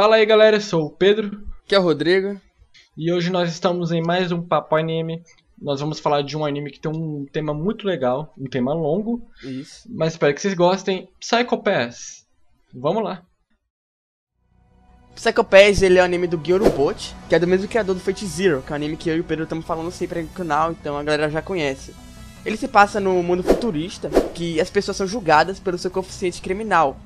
Fala aí galera, eu sou o Pedro. Que é o Rodrigo. E hoje nós estamos em mais um Papo Anime. Nós vamos falar de um anime que tem um tema muito legal, um tema longo. Isso. Mas espero que vocês gostem. Psycho Pass. Vamos lá. Psycho Pass, ele é o anime do Gyoru Bot, que é do mesmo criador do Fate Zero, que é um anime que eu e o Pedro estamos falando sempre aqui no canal, então a galera já conhece. Ele se passa no mundo futurista, que as pessoas são julgadas pelo seu coeficiente criminal.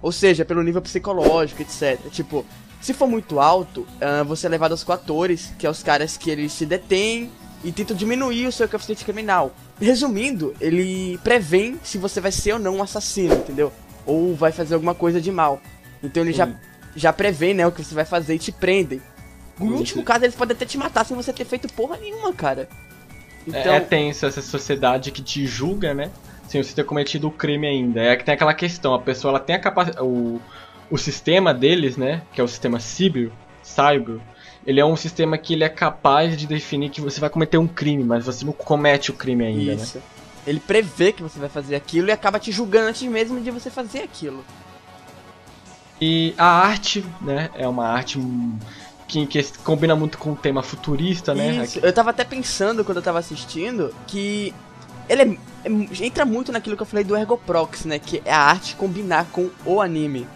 Ou seja, pelo nível psicológico, etc. Tipo, se for muito alto, uh, você é levado aos coatores, que é os caras que eles se detêm e tentam diminuir o seu coeficiente criminal. Resumindo, ele prevê se você vai ser ou não um assassino, entendeu? Ou vai fazer alguma coisa de mal. Então ele já, já prevê, né, o que você vai fazer e te prendem. No último caso, eles podem até te matar sem você ter feito porra nenhuma, cara. Então... É, é tenso essa sociedade que te julga, né? Sem você ter cometido o crime ainda. É que tem aquela questão, a pessoa ela tem a capacidade. O, o sistema deles, né? Que é o sistema Cybio, Cybio, ele é um sistema que ele é capaz de definir que você vai cometer um crime, mas você não comete o crime ainda, né? Isso. né? Ele prevê que você vai fazer aquilo e acaba te julgando antes mesmo de você fazer aquilo. E a arte, né, é uma arte que, que combina muito com o tema futurista, né? Isso. Eu tava até pensando quando eu tava assistindo que ele é, é, entra muito naquilo que eu falei do Ergoprox, né? Que é a arte combinar com o anime.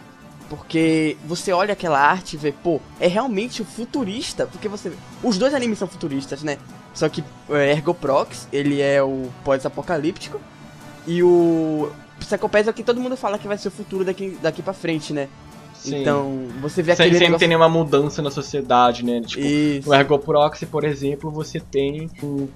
Porque você olha aquela arte e vê, pô, é realmente futurista. Porque você. Os dois animes são futuristas, né? Só que é, Ergoprox, ele é o pós-apocalíptico. E o Psychopath é o que todo mundo fala que vai ser o futuro daqui, daqui pra frente, né? Sim. Então, você vê aquele Sem, negócio... tem nenhuma mudança na sociedade, né? Tipo, Isso. no Ergoproxy, por exemplo, você tem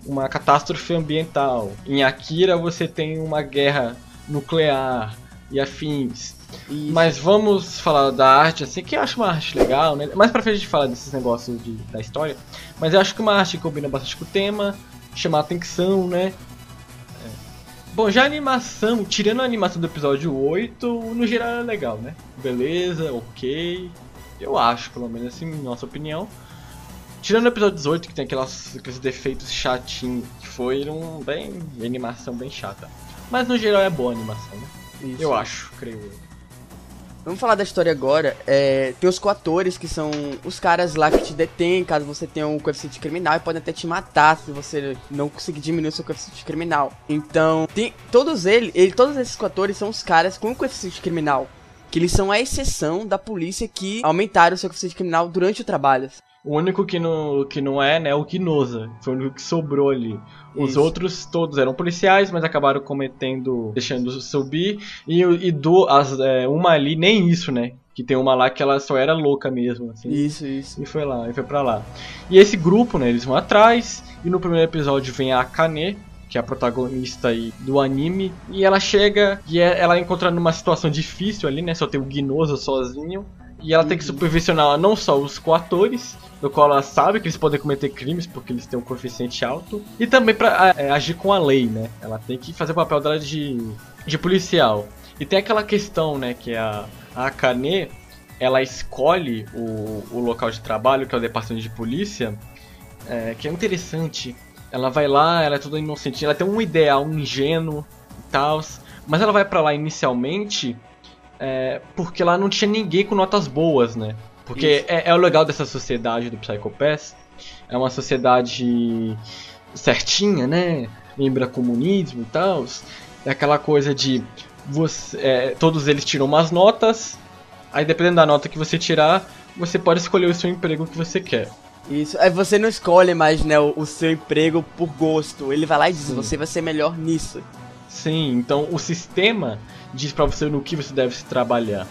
uma catástrofe ambiental. Em Akira, você tem uma guerra nuclear e afins. Isso. Mas vamos falar da arte, assim, que eu acho uma arte legal, né? Mais pra frente a gente fala desses negócios de, da história. Mas eu acho que uma arte que combina bastante com o tema, chama a atenção, né? Bom, já a animação, tirando a animação do episódio 8, no geral é legal, né? Beleza, ok. Eu acho, pelo menos assim, nossa opinião. Tirando o episódio 18, que tem aquelas, aqueles defeitos chatinhos, que foram bem. animação bem chata. Mas no geral é boa a animação, né? Isso. Eu acho, creio eu. Vamos falar da história agora. É, tem os coatores, que são os caras lá que te detêm caso você tenha um coeficiente criminal e podem até te matar se você não conseguir diminuir o seu coeficiente criminal. Então, tem todos eles, ele, todos esses coatores são os caras com coeficiente criminal. Que eles são a exceção da polícia que aumentaram o seu coeficiente criminal durante o trabalho. O único que não, que não é, né, é o Kinosa. Foi o único que sobrou ali. Os Isso. outros todos eram policiais, mas acabaram cometendo, deixando subir. E, e do, as, é, uma ali, nem isso, né? Que tem uma lá que ela só era louca mesmo, assim. Isso, isso. E foi lá, e foi pra lá. E esse grupo, né, eles vão atrás. E no primeiro episódio vem a Akane, que é a protagonista aí do anime, e ela chega e é, ela encontra numa situação difícil ali, né? Só tem o Ginoso sozinho. E ela tem que supervisionar não só os coatores, do qual ela sabe que eles podem cometer crimes porque eles têm um coeficiente alto, e também para é, agir com a lei, né? Ela tem que fazer o papel dela de, de policial. E tem aquela questão, né, que a, a Akane, ela escolhe o, o local de trabalho, que é o departamento de polícia, é, que é interessante. Ela vai lá, ela é toda inocente, ela tem um ideal um ingênuo e tal, mas ela vai para lá inicialmente é, porque lá não tinha ninguém com notas boas, né? Porque é, é, o legal dessa sociedade do Psycho Pass. É uma sociedade certinha, né? Lembra comunismo e tal. É aquela coisa de você, é, todos eles tiram umas notas. Aí dependendo da nota que você tirar, você pode escolher o seu emprego que você quer. Isso, aí você não escolhe mais, né, o, o seu emprego por gosto. Ele vai lá e diz, Sim. você vai ser melhor nisso. Sim, então o sistema diz para você no que você deve se trabalhar.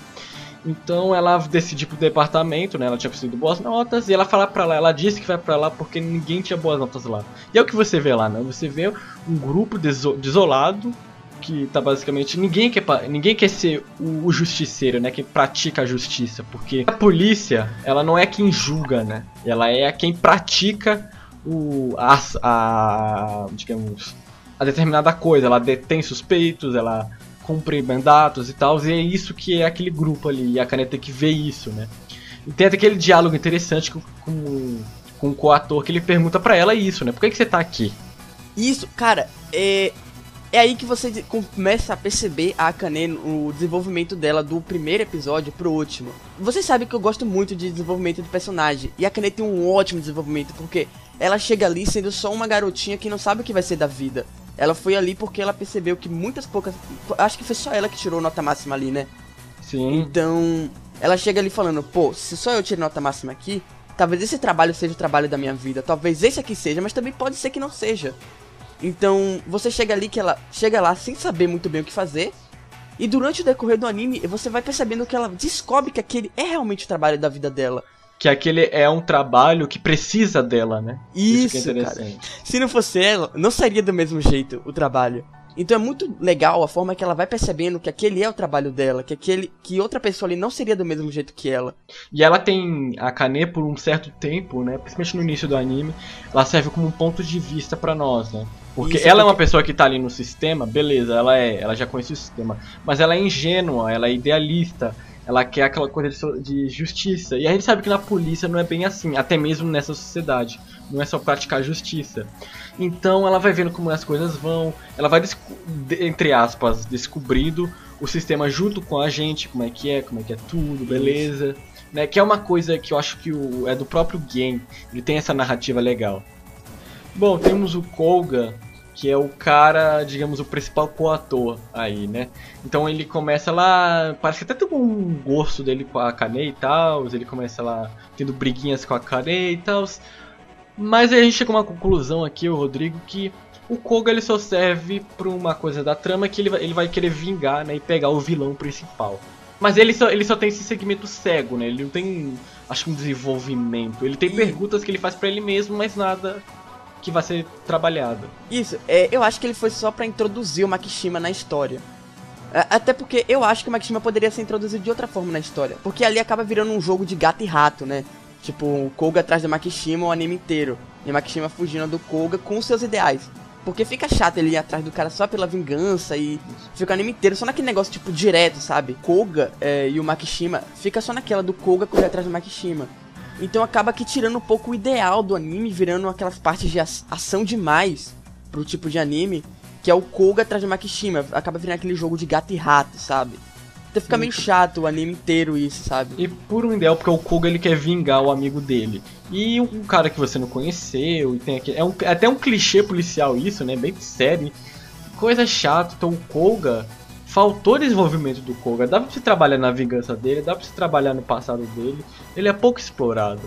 Então ela decide pro departamento, né? Ela tinha conseguido boas notas e ela fala para lá, ela disse que vai para lá porque ninguém tinha boas notas lá. E é o que você vê lá, né? Você vê um grupo desolado que tá basicamente ninguém quer ninguém quer ser o, justiceiro, né? Que pratica a justiça, porque a polícia ela não é quem julga, né? Ela é quem pratica o a, a digamos a determinada coisa. Ela detém suspeitos, ela cumpre mandatos e tal, e é isso que é aquele grupo ali, e a caneta tem que ver isso, né? E tem até aquele diálogo interessante com, com, com o co-ator que ele pergunta para ela isso, né? Por que, que você tá aqui? Isso, cara, é, é aí que você começa a perceber a Akane, o desenvolvimento dela do primeiro episódio pro último. Você sabe que eu gosto muito de desenvolvimento de personagem, e a Akane tem um ótimo desenvolvimento, porque ela chega ali sendo só uma garotinha que não sabe o que vai ser da vida. Ela foi ali porque ela percebeu que muitas poucas. Acho que foi só ela que tirou nota máxima ali, né? Sim. Então, ela chega ali falando: pô, se só eu tirei nota máxima aqui, talvez esse trabalho seja o trabalho da minha vida. Talvez esse aqui seja, mas também pode ser que não seja. Então, você chega ali que ela chega lá sem saber muito bem o que fazer. E durante o decorrer do anime, você vai percebendo que ela descobre que aquele é realmente o trabalho da vida dela que aquele é um trabalho que precisa dela, né? Isso, Isso é cara. Se não fosse ela, não seria do mesmo jeito o trabalho. Então é muito legal a forma que ela vai percebendo que aquele é o trabalho dela, que aquele que outra pessoa ali não seria do mesmo jeito que ela. E ela tem a Kane por um certo tempo, né, principalmente no início do anime, ela serve como um ponto de vista para nós, né? Porque Isso ela é porque... é uma pessoa que tá ali no sistema, beleza, ela é, ela já conhece o sistema, mas ela é ingênua, ela é idealista, ela quer aquela coisa de, de, justiça. E a gente sabe que na polícia não é bem assim, até mesmo nessa sociedade. Não é só praticar justiça. Então ela vai vendo como as coisas vão, ela vai, entre aspas, descobrindo o sistema junto com a gente, como é que é, como é que é tudo, beleza. Né, que é uma coisa que eu acho que o, é do próprio game, ele tem essa narrativa legal. Bom, temos o Kolga, que é o cara, digamos, o principal coator aí, né? Então ele começa lá, parece que até tem um gosto dele com a Kane e tal, ele começa lá tendo briguinhas com a Kane e tal. Mas aí a gente chega a uma conclusão aqui, o Rodrigo, que o Koga ele só serve para uma coisa da trama que ele vai, ele vai querer vingar, né, e pegar o vilão principal. Mas ele só, ele só tem esse segmento cego, né? Ele não tem, acho que um desenvolvimento. Ele tem perguntas que ele faz para ele mesmo, mas nada que vai ser trabalhado. Isso, é, eu acho que ele foi só para introduzir o Makishima na história. É, até porque eu acho que o Makishima poderia ser introduzido de outra forma na história. Porque ali acaba virando um jogo de gato e rato, né? Tipo, o Koga atrás do Makishima o anime inteiro. E o Makishima fugindo do Koga com seus ideais. Porque fica chato ele ir atrás do cara só pela vingança e fica o anime inteiro só naquele negócio, tipo, direto, sabe? Koga é, e o Makishima fica só naquela do Koga correr atrás do Makishima. Então acaba que tirando um pouco o ideal do anime, virando aquelas partes de ação demais pro tipo de anime, que é o Koga atrás de Makishima. Acaba virando aquele jogo de gato e rato, sabe? Então fica meio chato o anime inteiro isso, sabe? E por um ideal, porque o Koga ele quer vingar o amigo dele. E um cara que você não conheceu, e tem aqui. É, um, é até um clichê policial isso, né? Bem sério. Coisa chata, então o Koga faltou desenvolvimento do Koga. Dá pra você trabalhar na vingança dele, dá pra você trabalhar no passado dele. Ele é pouco explorado.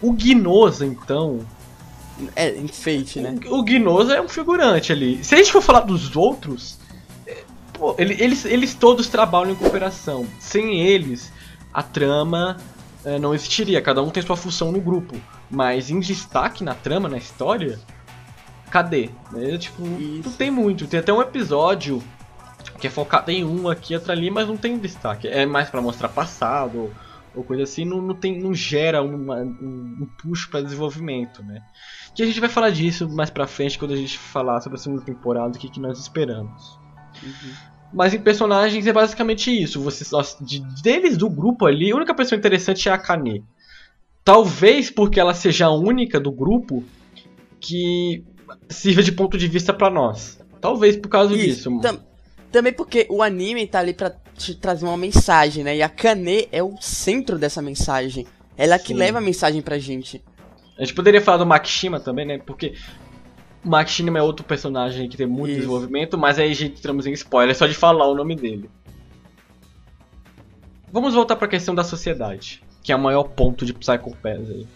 O Gnosa, então. É, enfeite, né? O, o Gnosa é um figurante ali. Se a gente for falar dos outros. É, pô, ele, eles, eles todos trabalham em cooperação. Sem eles, a trama é, não existiria. Cada um tem sua função no grupo. Mas em destaque na trama, na história. Cadê? É, tipo, Isso. não tem muito. Tem até um episódio que é focado em um aqui, outro ali, mas não tem destaque. É mais para mostrar passado ou, coisa assim, não, não, tem, não gera uma, um, um puxo para desenvolvimento, né? Que a gente vai falar disso mais pra frente quando a gente falar sobre a segunda temporada, o que, que nós esperamos. Uhum. Mas em personagens é basicamente isso. Você, de, deles do grupo ali, a única pessoa interessante é a Kane. Talvez porque ela seja a única do grupo que sirva de ponto de vista para nós. Talvez por causa isso, disso. Tam também porque o anime tá ali pra te trazer uma mensagem, né? E a Kane é o centro dessa mensagem. Ela é que leva a mensagem pra gente. A gente poderia falar do Makishima também, né? Porque o Makishima é outro personagem que tem muito Isso. desenvolvimento, mas aí a gente entramos em spoiler só de falar o nome dele. Vamos voltar pra questão da sociedade, que é o maior ponto de Psycho Pass aí.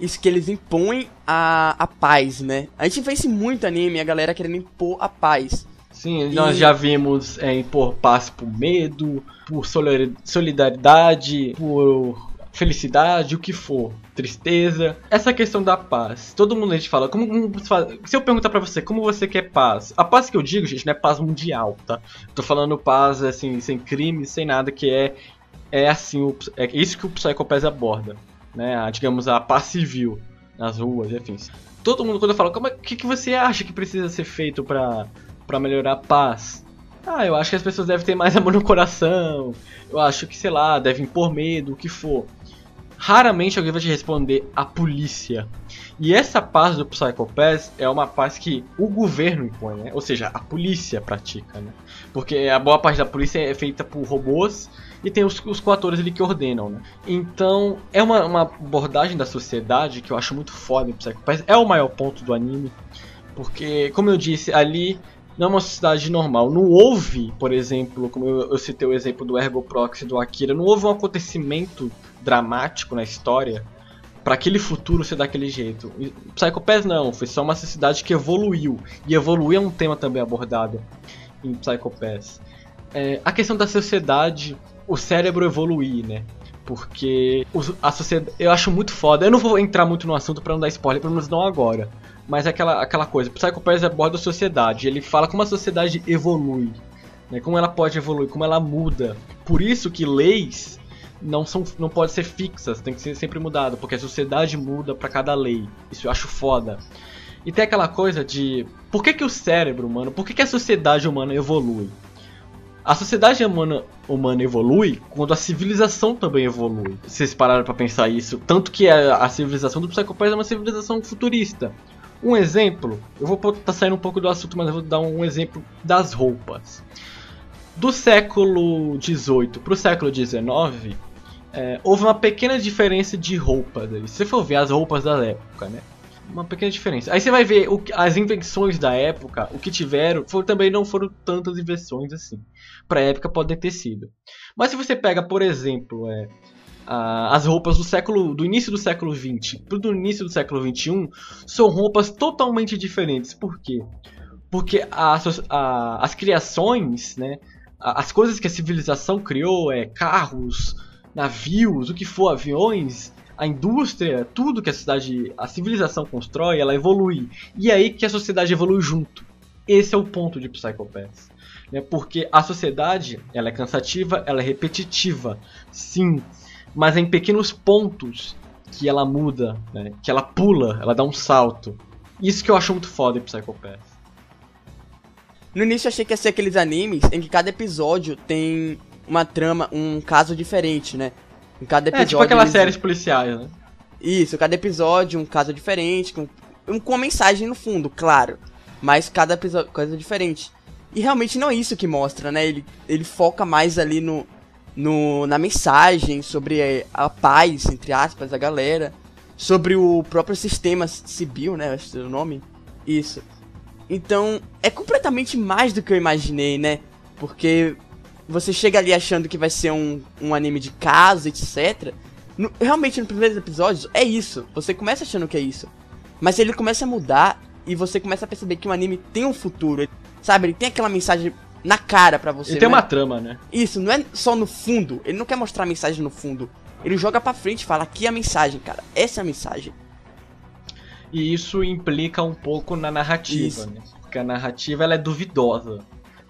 Isso que eles impõem a, a paz, né? A gente vê isso muito anime, a galera querendo impor a paz. Sim, e... nós já vimos é, impor paz por medo, por solidariedade, por felicidade, o que for, tristeza. Essa questão da paz. Todo mundo a gente fala, como, como se eu perguntar para você, como você quer paz? A paz que eu digo, gente, não é paz mundial, tá? Tô falando paz assim, sem crime, sem nada que é é assim, o, é isso que o Psycho Pass aborda, né? A, digamos a paz civil nas ruas, enfim. Todo mundo quando eu falo, como é, que que você acha que precisa ser feito para para melhorar a paz. Ah, eu acho que as pessoas devem ter mais amor no coração. Eu acho que, sei lá, devem impor medo, o que for. raramente alguém vai te responder a polícia. E essa paz do Psycho Pass é uma paz que o governo impõe, né? Ou seja, a polícia pratica, né? Porque a boa parte da polícia é feita por robôs e tem os, os atores ali que ordenam, né? Então, é uma, uma abordagem da sociedade que eu acho muito foda em Psycho Pass. É o maior ponto do anime, porque, como eu disse, ali não é uma sociedade normal. Não houve, por exemplo, como eu, eu citei o exemplo do Ergo Proxy do Akira, não houve um acontecimento dramático na história para aquele futuro ser daquele jeito. Psycho Pass não, foi só uma sociedade que evoluiu. E evoluir é um tema também abordado em Psycho Pass. É, a questão da sociedade, o cérebro evoluir, né? Porque a sociedade. Eu acho muito foda. Eu não vou entrar muito no assunto para não dar spoiler, pelo menos não agora. Mas é aquela, aquela coisa. Psycho Pass aborda a sociedade. Ele fala como a sociedade evolui. Né? Como ela pode evoluir, como ela muda. Por isso que leis não são não podem ser fixas, tem que ser sempre mudado, porque a sociedade muda para cada lei. Isso eu acho foda. E tem aquela coisa de por que, que o cérebro humano, por que, que a sociedade humana evolui? A sociedade humana, humana evolui quando a civilização também evolui. Vocês pararam para pensar isso? Tanto que a, a civilização do Psychopath é uma civilização futurista. Um exemplo, eu vou tá saindo um pouco do assunto, mas eu vou dar um exemplo das roupas. Do século XVIII para o século XIX, é, houve uma pequena diferença de roupas. Se você for ver as roupas da época, né? Uma pequena diferença. Aí você vai ver o, as invenções da época, o que tiveram, também não foram tantas invenções assim. Pra época podem ter sido. Mas se você pega, por exemplo, é, a, as roupas do século do início do século XX pro do início do século XXI, são roupas totalmente diferentes. Por quê? Porque a, a, as criações, né, as coisas que a civilização criou, é carros, navios, o que for, aviões, a indústria, tudo que a cidade, a civilização constrói, ela evolui. E é aí que a sociedade evolui junto. Esse é o ponto de Psychopaths. Né? Porque a sociedade, ela é cansativa, ela é repetitiva, sim, mas em pequenos pontos que ela muda, né? que ela pula, ela dá um salto. Isso que eu acho muito foda em Psychopaths. No início eu achei que ia ser aqueles animes em que cada episódio tem uma trama, um caso diferente, né? Em cada episódio. É tipo aquelas eles... séries policiais, né? Isso, cada episódio um caso diferente, com, com uma mensagem no fundo, claro. Mas cada episódio coisa diferente. E realmente não é isso que mostra, né? Ele, ele foca mais ali no, no, na mensagem sobre a paz, entre aspas, da galera. Sobre o próprio sistema civil, né? Que é o nome. Isso. Então, é completamente mais do que eu imaginei, né? Porque você chega ali achando que vai ser um, um anime de casa, etc. No, realmente, nos primeiros episódios, é isso. Você começa achando que é isso. Mas ele começa a mudar e você começa a perceber que o anime tem um futuro. Sabe? Ele tem aquela mensagem na cara para você. Ele tem uma é trama, né? Isso, não é só no fundo. Ele não quer mostrar a mensagem no fundo. Ele joga pra frente e fala: aqui é a mensagem, cara. Essa é a mensagem. E isso implica um pouco na narrativa, isso. né? Porque a narrativa ela é duvidosa.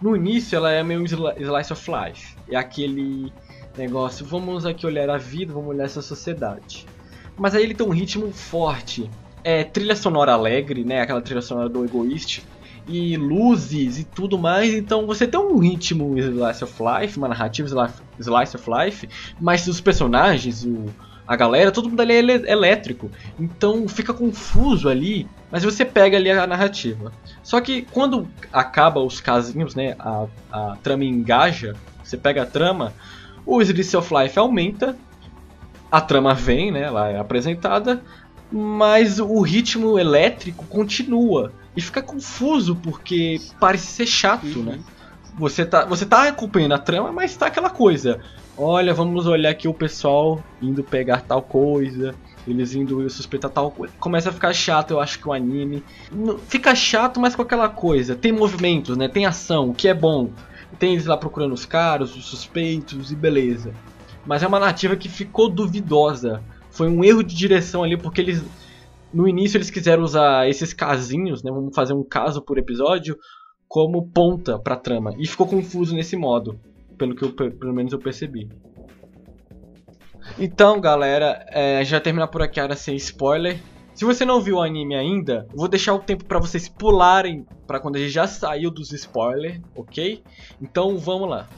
No início ela é meio slice of life. É aquele negócio, vamos aqui olhar a vida, vamos olhar essa sociedade. Mas aí ele tem um ritmo forte. É trilha sonora alegre, né? Aquela trilha sonora do Egoist. E luzes e tudo mais. Então você tem um ritmo slice of life, uma narrativa slice of life. Mas os personagens, o a galera, todo mundo ali é elétrico. Então fica confuso ali, mas você pega ali a narrativa. Só que quando acaba os casinhos, né, a, a trama engaja, você pega a trama, o Slice of Life aumenta, a trama vem, né, ela é apresentada, mas o ritmo elétrico continua. E fica confuso porque parece ser chato, uhum. né? Você tá, você tá acompanhando a trama, mas tá aquela coisa olha, vamos olhar aqui o pessoal indo pegar tal coisa, eles indo suspeitar tal coisa. Começa a ficar chato, eu acho que o anime. Fica chato, mas com aquela coisa. Tem movimentos, né? Tem ação, o que é bom. Tem eles lá procurando os caras, os suspeitos e beleza. Mas é uma narrativa que ficou duvidosa. Foi um erro de direção ali, porque eles. No início eles quiseram usar esses casinhos, né? Vamos fazer um caso por episódio, como ponta pra trama. E ficou confuso nesse modo pelo que eu, pelo menos eu percebi. Então, galera, é, já terminar por aqui era sem spoiler. Se você não viu o anime ainda, vou deixar o tempo para vocês pularem para quando ele já saiu dos spoilers, ok? Então vamos lá.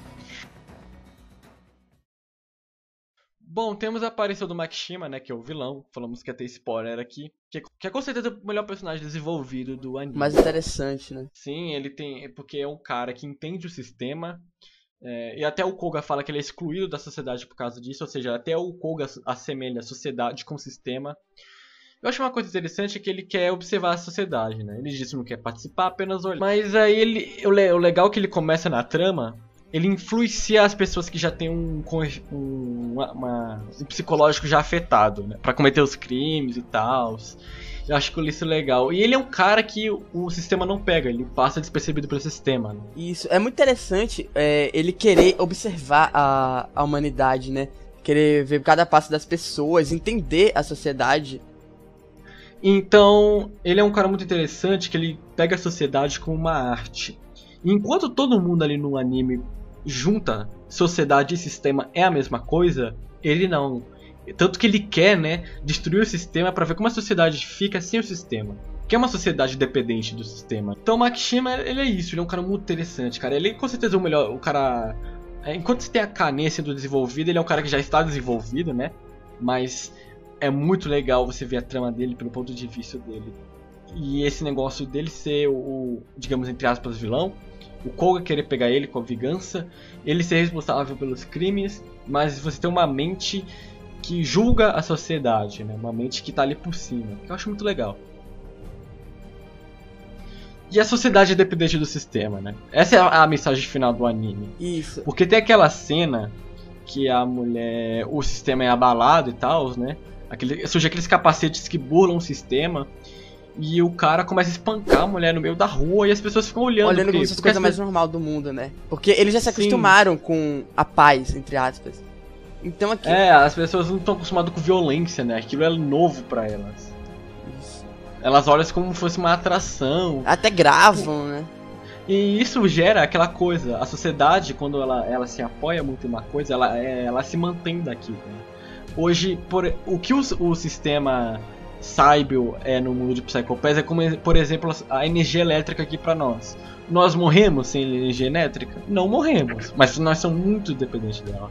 Bom, temos a aparição do Makishima, né, que é o vilão. Falamos que ia ter spoiler aqui. Que é, que é com certeza o melhor personagem desenvolvido do anime. Mais interessante, né? Sim, ele tem. Porque é um cara que entende o sistema. É, e até o Koga fala que ele é excluído da sociedade por causa disso. Ou seja, até o Koga assemelha a sociedade com o sistema. Eu acho uma coisa interessante que ele quer observar a sociedade, né? Ele diz que não quer participar, apenas olhar. Mas aí ele. O legal é que ele começa na trama ele influencia as pessoas que já têm um, um, uma, um psicológico já afetado, né? Pra cometer os crimes e tal. Eu acho que isso é legal. E ele é um cara que o sistema não pega, ele passa despercebido pelo sistema. Né? Isso, é muito interessante é, ele querer observar a, a humanidade, né? Querer ver cada passo das pessoas, entender a sociedade. Então, ele é um cara muito interessante que ele pega a sociedade como uma arte. Enquanto todo mundo ali no anime junta sociedade e sistema é a mesma coisa, ele não. Tanto que ele quer, né, destruir o sistema para ver como a sociedade fica sem o sistema. Que é uma sociedade dependente do sistema. Então o Makishima, ele é isso, ele é um cara muito interessante, cara. Ele é com certeza o melhor, o cara... É, enquanto você tem a Kane sendo desenvolvido, ele é um cara que já está desenvolvido, né? Mas é muito legal você ver a trama dele pelo ponto de vista dele. E esse negócio dele ser o, digamos, entre aspas, vilão, o Koga querer pegar ele com a vingança, ele ser responsável pelos crimes, mas você tem uma mente que julga a sociedade, né? Uma mente que tá ali por cima, que eu acho muito legal. E a sociedade é dependente do sistema, né? Essa é a, a mensagem final do anime. Isso. Porque tem aquela cena que a mulher, o sistema é abalado e tal, né? Aquele, surge aqueles capacetes que burlam o sistema. E o cara começa a espancar a mulher no meio da rua e as pessoas ficam olhando. Olhando como se fosse a coisa mais normal do mundo, né? Porque eles já se acostumaram Sim. com a paz, entre aspas. Então aqui. É, as pessoas não estão acostumadas com violência, né? Aquilo é novo para elas. Isso. Elas olham como se fosse uma atração. Até gravam, né? E isso gera aquela coisa. A sociedade, quando ela, ela se apoia muito em uma coisa, ela, é, ela se mantém daquilo. Né? Hoje, por, o que o, o sistema Cybele é no mundo de Psychopaths é como, por exemplo, a energia elétrica aqui para nós. Nós morremos sem energia elétrica? Não morremos, mas nós somos muito dependentes dela.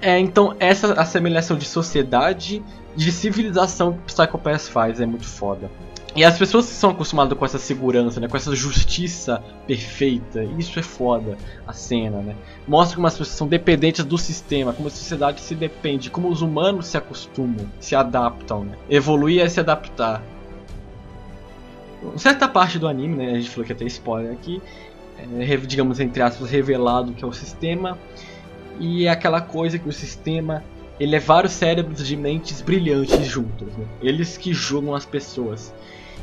É, então, essa assemelhação de sociedade, de civilização que Psychopaths faz é muito foda. E as pessoas são acostumadas com essa segurança, né, com essa justiça perfeita, isso é foda, a cena, né? Mostra como as pessoas são dependentes do sistema, como a sociedade se depende, como os humanos se acostumam, se adaptam, né? Evoluir é se adaptar. Certa parte do anime, né, a gente falou que ter spoiler aqui, é, digamos entre aspas, revelado que é o sistema, e é aquela coisa que o sistema ele é vários cérebros de mentes brilhantes juntos, né? Eles que julgam as pessoas.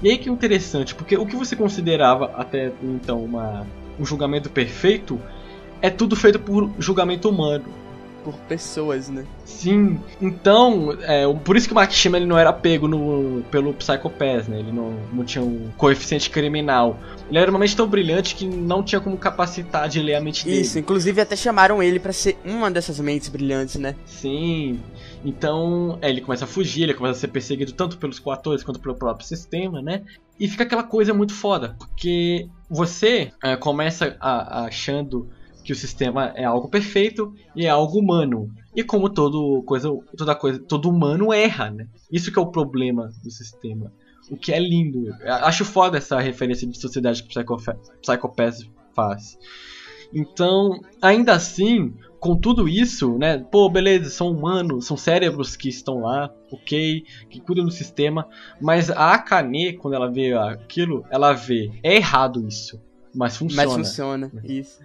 E aí que é interessante, porque o que você considerava até então uma, um julgamento perfeito é tudo feito por julgamento humano. Por pessoas, né? Sim. Então, é, por isso que o Makishima ele não era pego no, pelo Psychopath, né? Ele não, não tinha um coeficiente criminal. Ele era uma mente tão brilhante que não tinha como capacitar de ler a mente dele. Isso, inclusive até chamaram ele para ser uma dessas mentes brilhantes, né? Sim. Então, é, ele começa a fugir, ele começa a ser perseguido tanto pelos coatores quanto pelo próprio sistema, né? E fica aquela coisa muito foda, porque você é, começa a, a achando que o sistema é algo perfeito e é algo humano. E como todo coisa, toda coisa, todo humano erra, né? Isso que é o problema do sistema. O que é lindo. Eu acho foda essa referência de sociedade que Psychopath faz. Então, ainda assim, com tudo isso, né? Pô, beleza, são humanos, são cérebros que estão lá, ok, que cuidam do sistema, mas a Akane, quando ela vê aquilo, ela vê, é errado isso, mas funciona. Mas funciona, isso.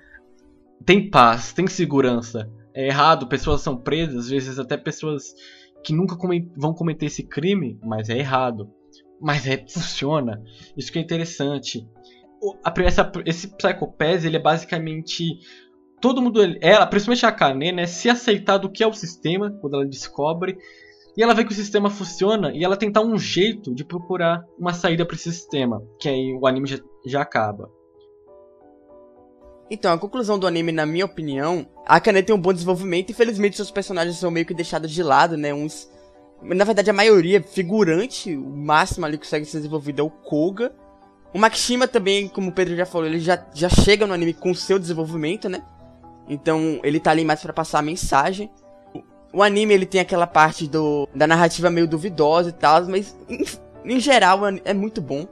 Tem paz, tem segurança. É errado, pessoas são presas, às vezes até pessoas que nunca vão cometer esse crime, mas é errado. Mas é, funciona. Isso que é interessante. O, a, essa, esse Psychopath, ele é basicamente todo mundo, ela, principalmente a Kane, né, se aceitar do que é o sistema, quando ela descobre, e ela vê que o sistema funciona, e ela tentar um jeito de procurar uma saída para esse sistema, que aí o anime já, já acaba. Então, a conclusão do anime, na minha opinião, a Kane tem um bom desenvolvimento, infelizmente seus personagens são meio que deixados de lado, né, uns... Na verdade, a maioria, figurante, o máximo ali que consegue ser desenvolvido é o Koga. O Makishima também, como o Pedro já falou, ele já, já chega no anime com seu desenvolvimento, né? Então ele tá ali mais para passar a mensagem. O anime ele tem aquela parte do da narrativa meio duvidosa e tal, mas em, em geral é muito bom.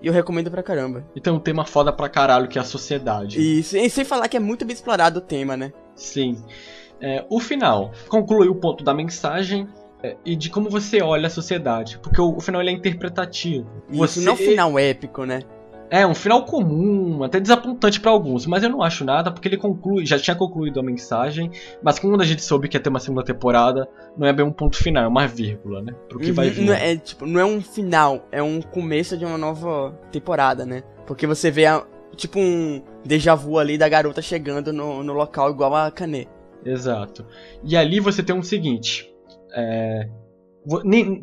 E eu recomendo pra caramba. E tem um tema foda pra caralho que é a sociedade. Isso, e sem falar que é muito bem explorado o tema, né? Sim. É, o final conclui o ponto da mensagem é, e de como você olha a sociedade. Porque o, o final ele é interpretativo. Isso você... não é um final épico, né? É, um final comum, até desapontante para alguns, mas eu não acho nada porque ele conclui, já tinha concluído a mensagem, mas quando a gente soube que ia ter uma segunda temporada, não é bem um ponto final, é uma vírgula, né? Pro que vai vir. Não é, tipo, não é um final, é um começo de uma nova temporada, né? Porque você vê a, tipo um déjà vu ali da garota chegando no, no local igual a Kané. Exato. E ali você tem um seguinte, é,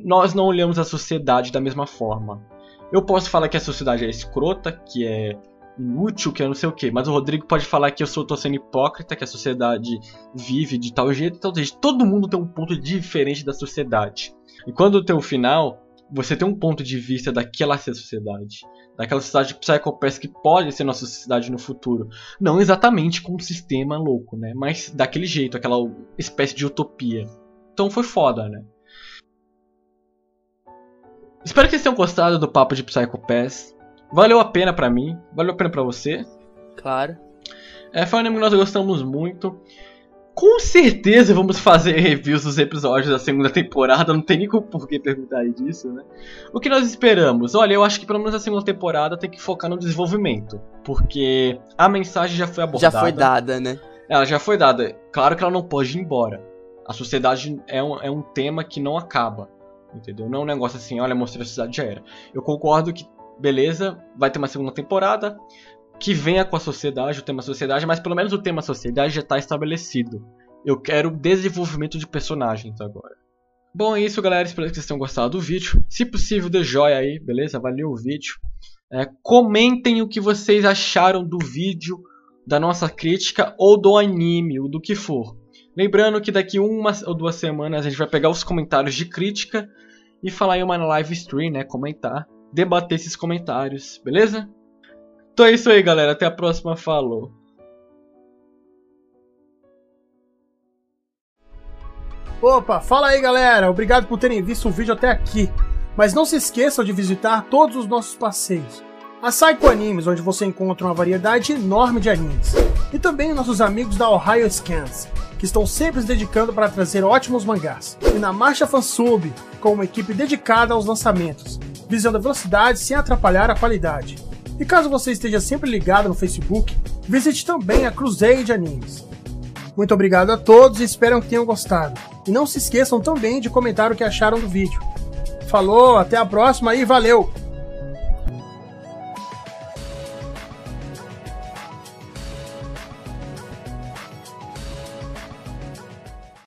nós não olhamos a sociedade da mesma forma. Eu posso falar que a sociedade é escrota, que é inútil, que é não sei o que, mas o Rodrigo pode falar que eu sou tô sendo hipócrita, que a sociedade vive de tal jeito, então seja, todo mundo tem um ponto diferente da sociedade. E quando tem o final, você tem um ponto de vista daquela sociedade, daquela sociedade psicopath que pode ser nossa sociedade no futuro. Não exatamente com um sistema louco, né? Mas daquele jeito, aquela espécie de utopia. Então foi foda, né? Espero que vocês tenham gostado do papo de Psycho Pass. Valeu a pena pra mim, valeu a pena pra você. Claro. É, foi um anime que nós gostamos muito. Com certeza vamos fazer reviews dos episódios da segunda temporada, não tem nem por que perguntar disso, né? O que nós esperamos? Olha, eu acho que pelo menos a segunda temporada tem que focar no desenvolvimento, porque a mensagem já foi abordada. Já foi dada, né? Ela já foi dada. Claro que ela não pode ir embora. A sociedade é um, é um tema que não acaba. Entendeu? Não é um negócio assim, olha, mostrei a sociedade já era. Eu concordo que, beleza, vai ter uma segunda temporada que venha com a sociedade, o tema sociedade, mas pelo menos o tema sociedade já está estabelecido. Eu quero desenvolvimento de personagens agora. Bom, é isso, galera. Espero que vocês tenham gostado do vídeo. Se possível, dê joia aí, beleza? Valeu o vídeo. É, comentem o que vocês acharam do vídeo, da nossa crítica, ou do anime, ou do que for. Lembrando que daqui uma ou duas semanas a gente vai pegar os comentários de crítica e falar em uma live stream, né? Comentar, debater esses comentários, beleza? Então é isso aí, galera. Até a próxima. Falou. Opa, fala aí, galera. Obrigado por terem visto o vídeo até aqui. Mas não se esqueçam de visitar todos os nossos passeios. A Psycho Animes, onde você encontra uma variedade enorme de animes. E também nossos amigos da Ohio Scans que estão sempre se dedicando para trazer ótimos mangás. E na Marcha Fansub, com uma equipe dedicada aos lançamentos, visando a velocidade sem atrapalhar a qualidade. E caso você esteja sempre ligado no Facebook, visite também a Crusade Animes. Muito obrigado a todos e espero que tenham gostado. E não se esqueçam também de comentar o que acharam do vídeo. Falou, até a próxima e valeu!